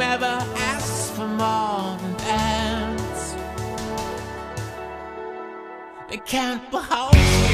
ever asks for more than dance. They can't behold you.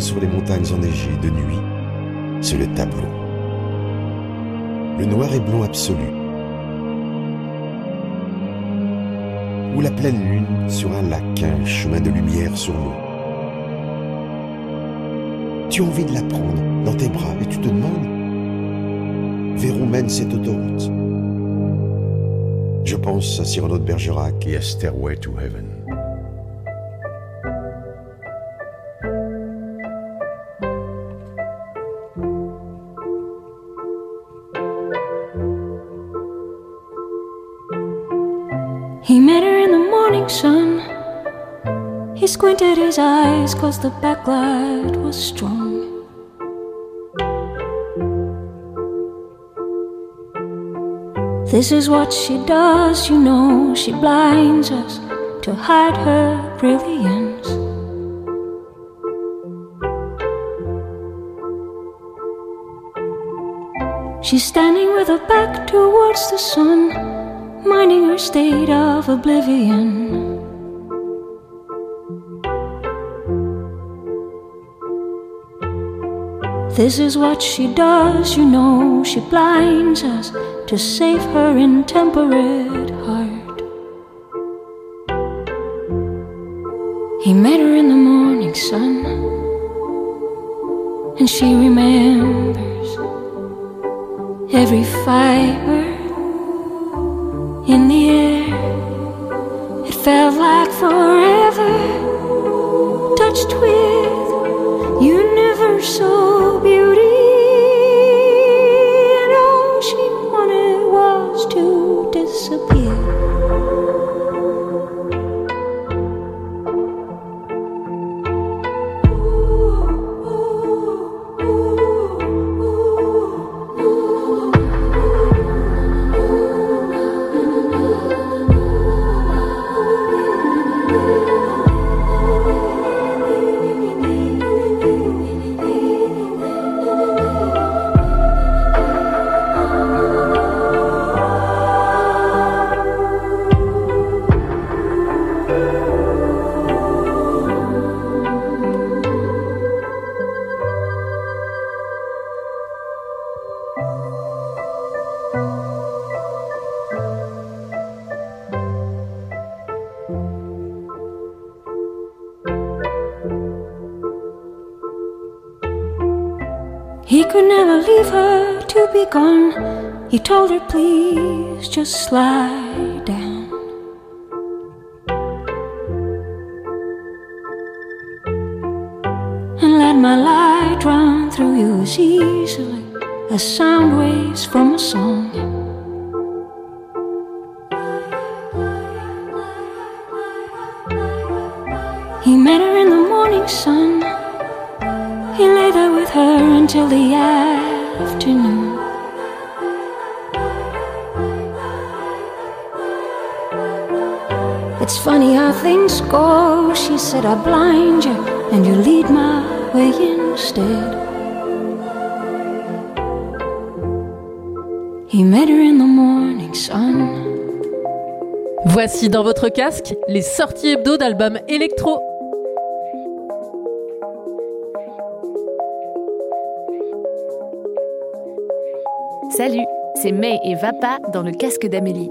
Sur les montagnes enneigées de nuit, c'est le tableau. Le noir et blanc absolu. Ou la pleine lune sur un lac, un chemin de lumière sur l'eau. Tu as envie de la prendre dans tes bras et tu te demandes vers où mène cette autoroute? Je pense à Cyrano de Bergerac et à Stairway to Heaven. He met her in the morning sun. He squinted his eyes cause the backlight was strong. This is what she does, you know. She blinds us to hide her brilliance. She's standing with her back towards the sun, minding her state of oblivion. This is what she does, you know, she blinds us to save her intemperate heart. He met her in the morning sun, and she remembers be gone. He told her, please just lie down. And let my light run through you as easily as sound waves from a song. He met her in the morning sun. He lay there with her until the afternoon. It's funny how things go, she said. I blind you and you lead my way instead. He met her in the morning sun. Voici dans votre casque les sorties hebdo d'albums électro. Salut, c'est May et Vapa dans le casque d'Amélie.